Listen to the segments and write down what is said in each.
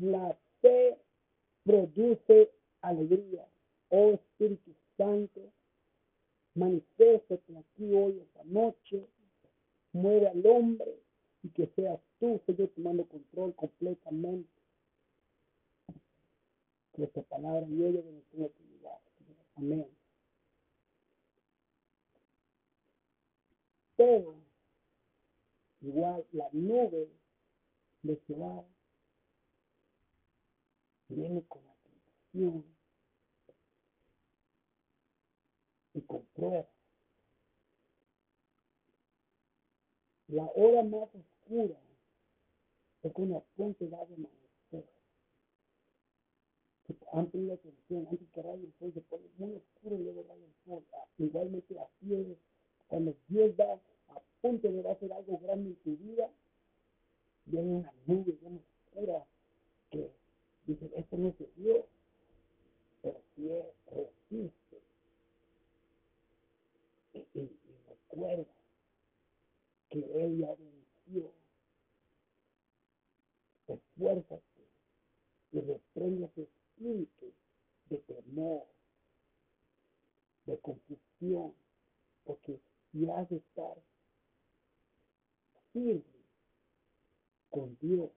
La fe produce alegría. Oh Espíritu Santo, manifiéstate aquí hoy, esta noche. Mueve al hombre y que seas tú, Señor, tomando control completamente. Que esta palabra llegue de nuestra utilidad. Amén. Pero, igual la nube de Jehová viene con atención y con prueba. La hora más oscura es cuando punto va a amanecer. Antes la atención, antes que raya el sol, se pone muy oscuro y luego raya el sol. Ah, igualmente así es. Cuando Dios va a punto de hacer algo grande en tu vida, viene una nube bien oscura que dice, esto no es de Dios, pero es, resiste. Y, y, recuerda que Él ya venció. Esfuérzate y reprende ese espíritu de temor, de confusión, porque si has de estar firme con Dios,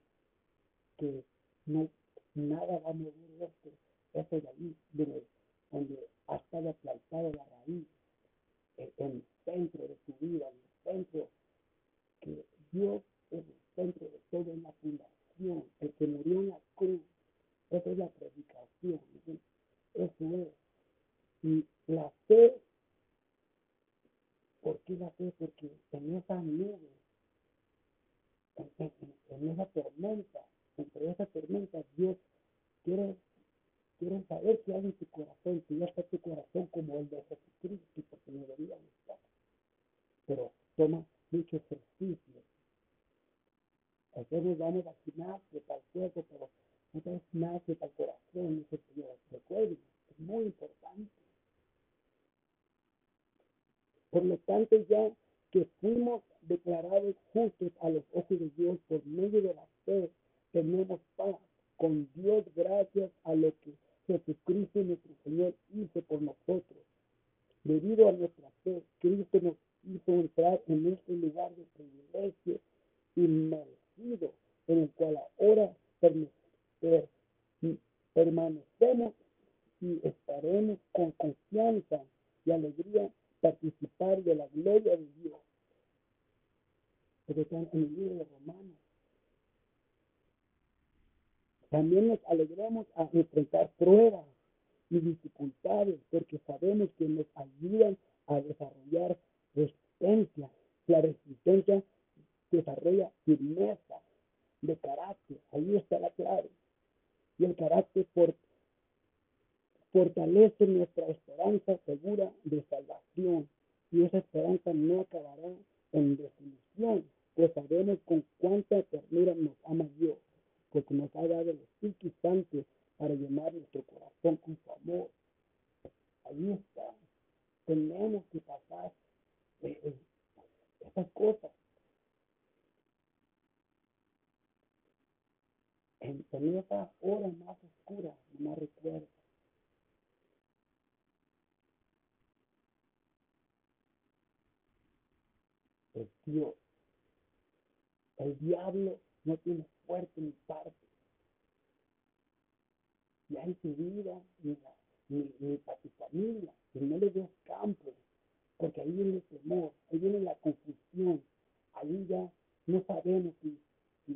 nada va a mover esto, eso de ahí, de donde ha estado plantado la raíz, en el centro de tu vida, en el centro que Dios es el centro de toda la fundación, el que murió en la cruz, esa es la predicación, eso es. Y la fe, ¿por qué la fe? Porque en esa nube, en, esa tormenta, entre esa tormenta, Dios quiere, quiere saber que hay en tu corazón, que ya está tu corazón como el de Jesucristo, porque no debería estar. Pero toma mucho ejercicio. Veces nos vamos al gimnasio para el cuerpo, pero no gimnasio para el corazón, eso recuerden, es muy importante. Por lo tanto, ya que fuimos declarados justos a los ojos de Dios por medio de la fe, tenemos paz con Dios gracias a lo que Jesucristo nuestro Señor hizo por nosotros. Debido a nuestra fe, Cristo nos hizo entrar en este lugar de privilegio inmerecido en el cual ahora permanecemos y estaremos con confianza y alegría participar de la gloria de Dios. Pero están en el libro de Romanos. También nos alegramos a enfrentar pruebas y dificultades porque sabemos que nos ayudan a desarrollar resistencia. La resistencia desarrolla firmeza de carácter. Ahí está la clave. El carácter fortalece nuestra esperanza segura de salvación. Y esa esperanza no acabará en desilusión, pues sabemos con cuánta ternura nos ama Dios, porque nos ha dado el Espíritu Santo para llenar nuestro corazón con su amor. Ahí está. Tenemos que pasar eh, esas cosas. En, en esa hora más oscura, no recuerdo. Es Dios. El diablo no tiene fuerte ni parte. Y hay tu vida, ni, ni, ni para tu familia, que no le des campo porque ahí viene el temor, ahí viene la confusión, ahí ya no sabemos si,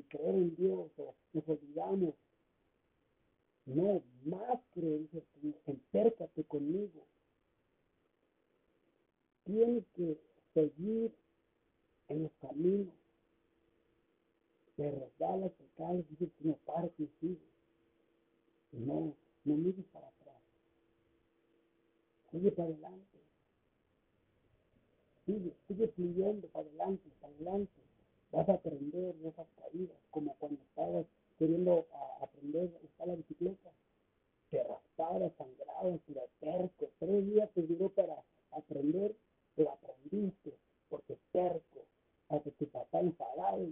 creer en Dios o nos olvidamos. No, más creer, dice conmigo. Tienes que seguir en los caminos. Te caes, dice que no pares y. No, no mires para atrás. Sigue para adelante sigue, sigue fluyendo para adelante, para adelante. Vas a aprender de esas caídas, como cuando estabas queriendo aprender a usar la bicicleta. Te raspabas, sangrabas, pero terco. Tres días te duró para aprender, pero aprendiste, porque terco. Hasta tu papá enfadado,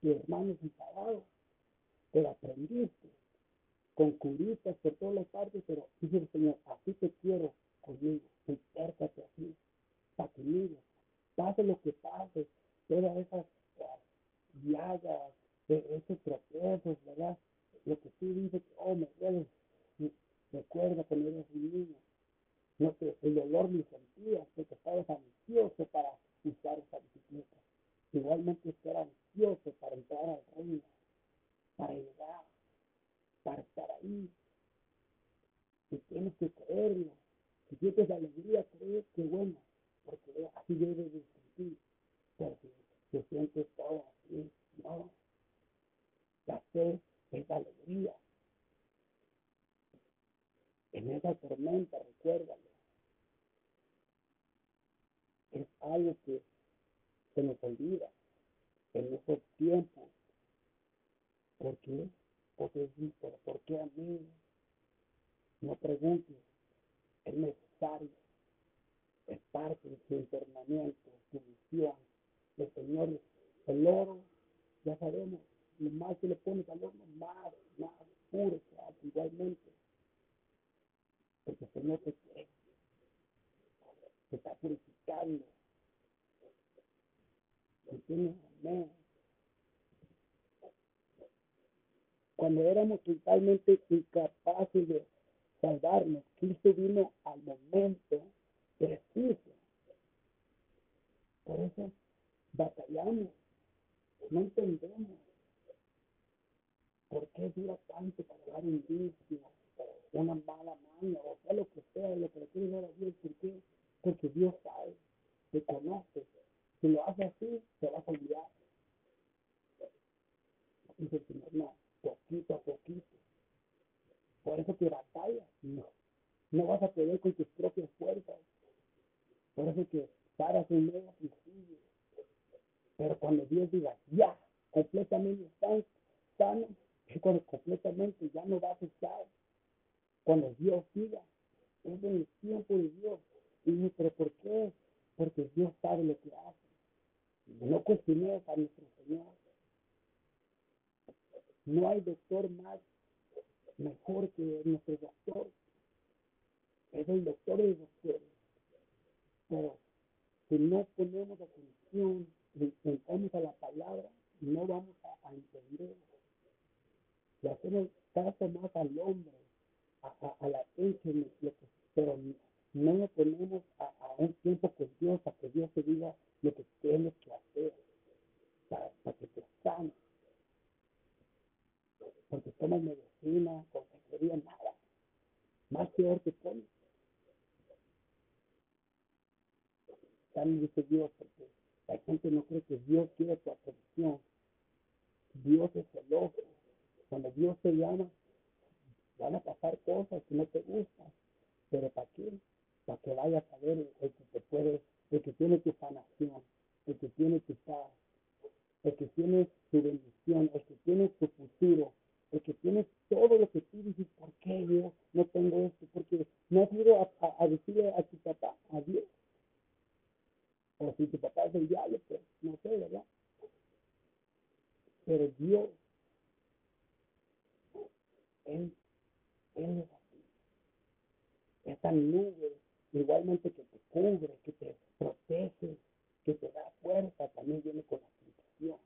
tu hermano enfadado, pero aprendiste. con curitas por todas las partes, pero dice el Señor, así te quiero conmigo, intércate así, para conmigo, pase lo que pase, todas esas llagas, e-, esos tropiezos, ¿verdad? Lo que tú dices, oh, me duele, recuerda cuando eres un niño, no que el dolor ni sentías porque estabas ansioso para usar esa bicicleta. Igualmente estar ansioso para entrar al reino, para llegar, estar ahí. Y tienes que creerlo. Si tienes alegría, creer que bueno, porque así debes de sentir. Pero si te sientes todo así, no. La fe es alegría. En esa tormenta, recuérdalo. Es algo que se nos olvida en esos tiempos. ¿Por qué? Porque pero ¿por qué a mí? No preguntes, es necesario, es parte de su entrenamiento, su misión. El Señor, el oro, ya sabemos, lo más que le pones al horno, más, más puro igualmente. Porque el Señor te quiere, te está purificando. ¿Entiendes? Amén. Cuando éramos totalmente incapaces de salvarnos, Cristo vino al momento preciso. Por eso batallamos, no entendemos por qué dura tanto para dar un una mala mano, o sea lo que sea, lo que le quiere dar a Dios, ¿por qué? Porque Dios sabe, te conoce. Si lo hace así, te vas a olvidar. Dice el Señor, no, poquito a poquito. Por eso que batalla, no. No vas a poder con tus propias fuerzas. Por eso que paras medio y sigues. Pero cuando Dios diga, ya, completamente sano, es cuando completamente ya no vas a estar. Cuando Dios diga, es en el tiempo de Dios. Y dice, pero ¿por qué? Porque Dios sabe lo que hace. No cuestiones a nuestro Señor. No hay doctor más mejor que nuestro doctor. Es el doctor de doctores. Pero si no ponemos atención, entramos a la palabra, no vamos a, entender. Le hacemos caso más al hombre, a, la gente, pero no nos ponemos a, un tiempo con Dios, a que Dios te diga lo que tienes que hacer para, para que te sanes porque tomas medicina, consejería, nada. Más peor que todo. También dice Dios, porque la gente no cree que Dios quiere tu atención. Dios es celoso. Cuando Dios te llama, van a pasar cosas que no te gustan. Pero ¿para qué? Para que vayas a ver el que te puede, el que tiene tu sanación, el que tiene tu paz, el que tiene tu bendición, el que tiene tu futuro, el que tienes todo lo que tú dices, ¿por qué yo no tengo esto? Porque no has ido a, decirle a tu papá, a Dios. O si tu papá es el diablo, pues no sé, ¿verdad? Pero Dios, Él, Él es así. Esta nube, igualmente que te cubre, que te protege, que te da fuerza, también viene con la aplicación.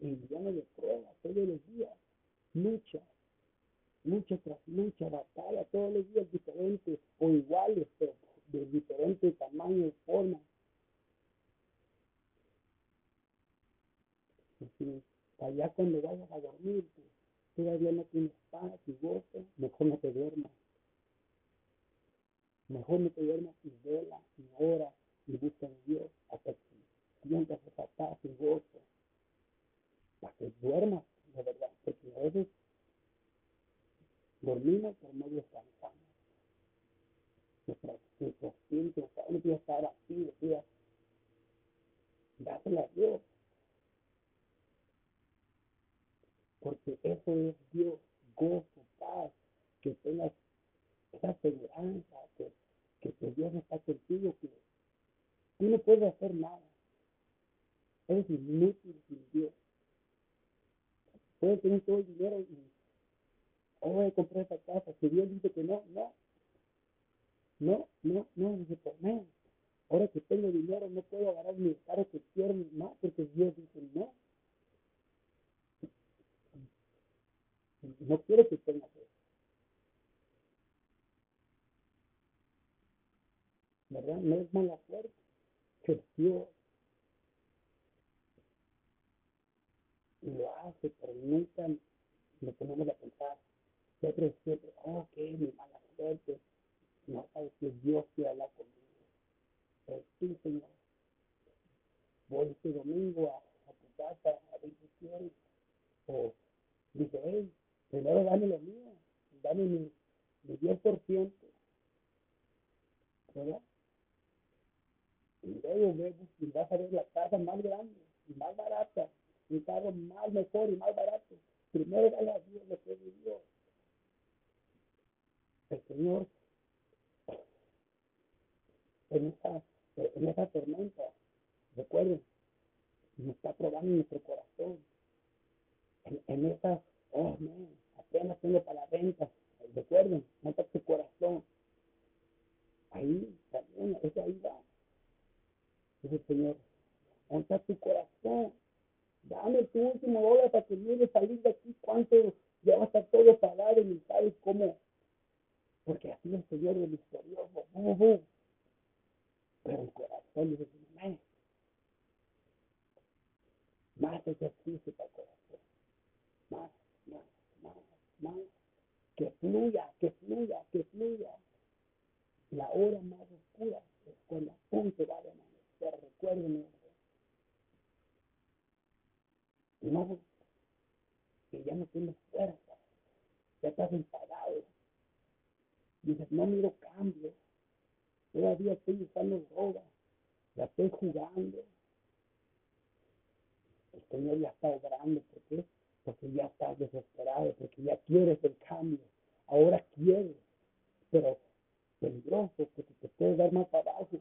Y viene de pruebas todos los días lucha, lucha tras lucha, batalla, todos los días diferentes o iguales, pero de diferente tamaño y forma. Allá cuando vayas a dormir, todavía no tienes paz y gozo, mejor no te duermas. Mejor no te duermas y vela y ora y busca en Dios hasta que sientas esa paz y gozo. Para que duermas de verdad, porque a veces dormimos pero no descansamos. Nuestro espíritu no quiere estar decía, dásela a Dios. Porque eso es Dios, gozo, paz, que tengas esa seguridad, que, que, Dios está contigo, que tú no puedes hacer nada. Eres inútil sin Dios puede tener todo el dinero oh, voy a comprar esta casa, si Dios dice que no, no, no, no, no, dice, por no. Ahora que tengo dinero no puedo agarrar mi carro que quiero más porque Dios dice no. No quiero que tengas eso. ¿Verdad? No es mala suerte que Dios lo hace, pero nunca lo ponemos a pensar. Siempre, siempre, oh, qué mi mala suerte. No sabes que Dios quiere hablar conmigo. Pero sí, Señor. Voy este domingo a, a tu casa a ver si quieres. O dice, hey, primero dame lo mío, dame mi, mi 10%. ¿Verdad? Y luego vemos y vas a ver la casa más grande y más barata un carro más mejor y más barato. Primero dale a Dios lo que Dios. El Señor en esa, en esa tormenta, recuerden, nos está probando nuestro corazón. En, en esa, oh man, apenas tengo para la venta. Recuerden, está tu corazón. Ahí también, es ahí va. Dice Señor, ¿dónde tu corazón? dame tu último dólar para que llegue salir de aquí, cuánto ya va a estar todo pagado y sabes cómo. Porque así es el Señor del misterioso. Pero el corazón dice, más, más ejercicio para el corazón. Más, más, más, más. Que fluya, que fluya, que fluya. La hora más oscura es cuando a punto va a amanecer. Recuerden no, que ya no tienes fuerza, ya estás enfadado. Dices, no miro cambio, todavía estoy usando droga, ya estoy jugando. El Señor ya está obrando, ¿por qué? Porque ya estás desesperado, porque ya quieres el cambio, ahora quieres, pero peligroso, porque te puede dar más abajo.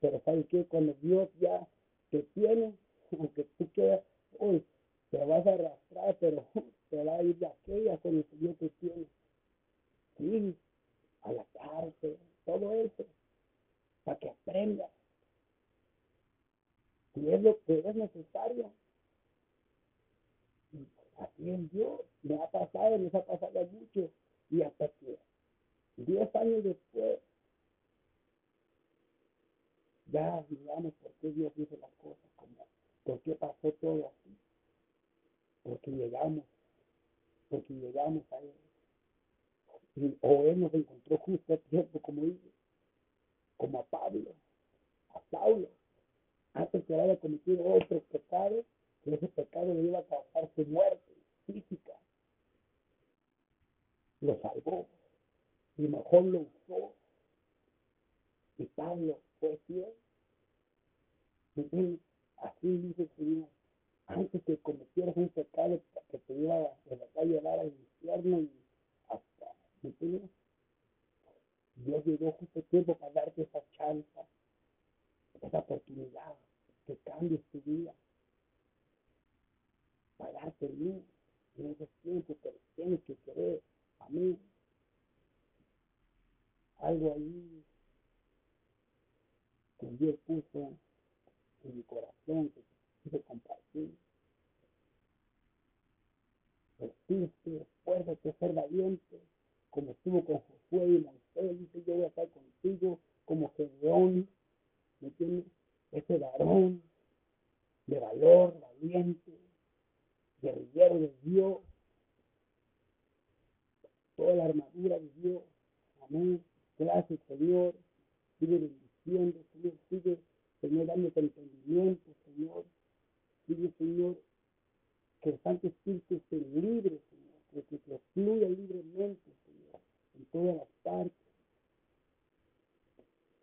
Pero ¿sabes qué? Cuando Dios ya te tiene, aunque tú quieras, hoy te vas a arrastrar, pero te va a ir de aquella con el Señor que tiene. Sí, a la cárcel, todo eso, para que aprendas. Si es lo que es necesario. Así es Dios, me ha pasado, nos ha pasado mucho, y hasta que diez años después, por qué Dios dice las cosas, como por qué pasó todo así porque llegamos, porque llegamos a Él. o Él nos encontró justo a tiempo, como dice, como a Pablo, a Saulo, antes que haya cometido otro pecado, que ese pecado le iba a causar su muerte física. Lo salvó y mejor lo usó. Y Pablo fue fiel. Así dice el Señor antes que cometieras un pecado que te iba a llevar al infierno y hasta, ¿me entiendes? Dios llegó justo el tiempo para darte esa chance, esa oportunidad, que cambies tu vida, para darte luz en esos tiempos, que tienes que querer a mí. Algo ahí que Dios puso en mi corazón, que de compartir. Vestirse, esfuérzate, ser valiente, como estuvo con Josué y Moisés, dice yo voy a estar contigo como Gedeón, ¿me entiendes? Ese varón de valor, valiente, guerrillero de Dios, toda la armadura de Dios, amén, gracias Señor, sigue bendiciendo, Señor, sigue, Señor, danos entendimiento, Señor. Dile, Señor, que el Santo Espíritu esté libre, Señor, que, que fluya libremente, Señor, en todas las partes.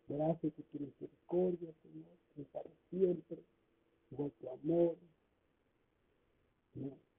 Gracias por tu misericordia, Señor, que para siempre, por tu amor. Señor.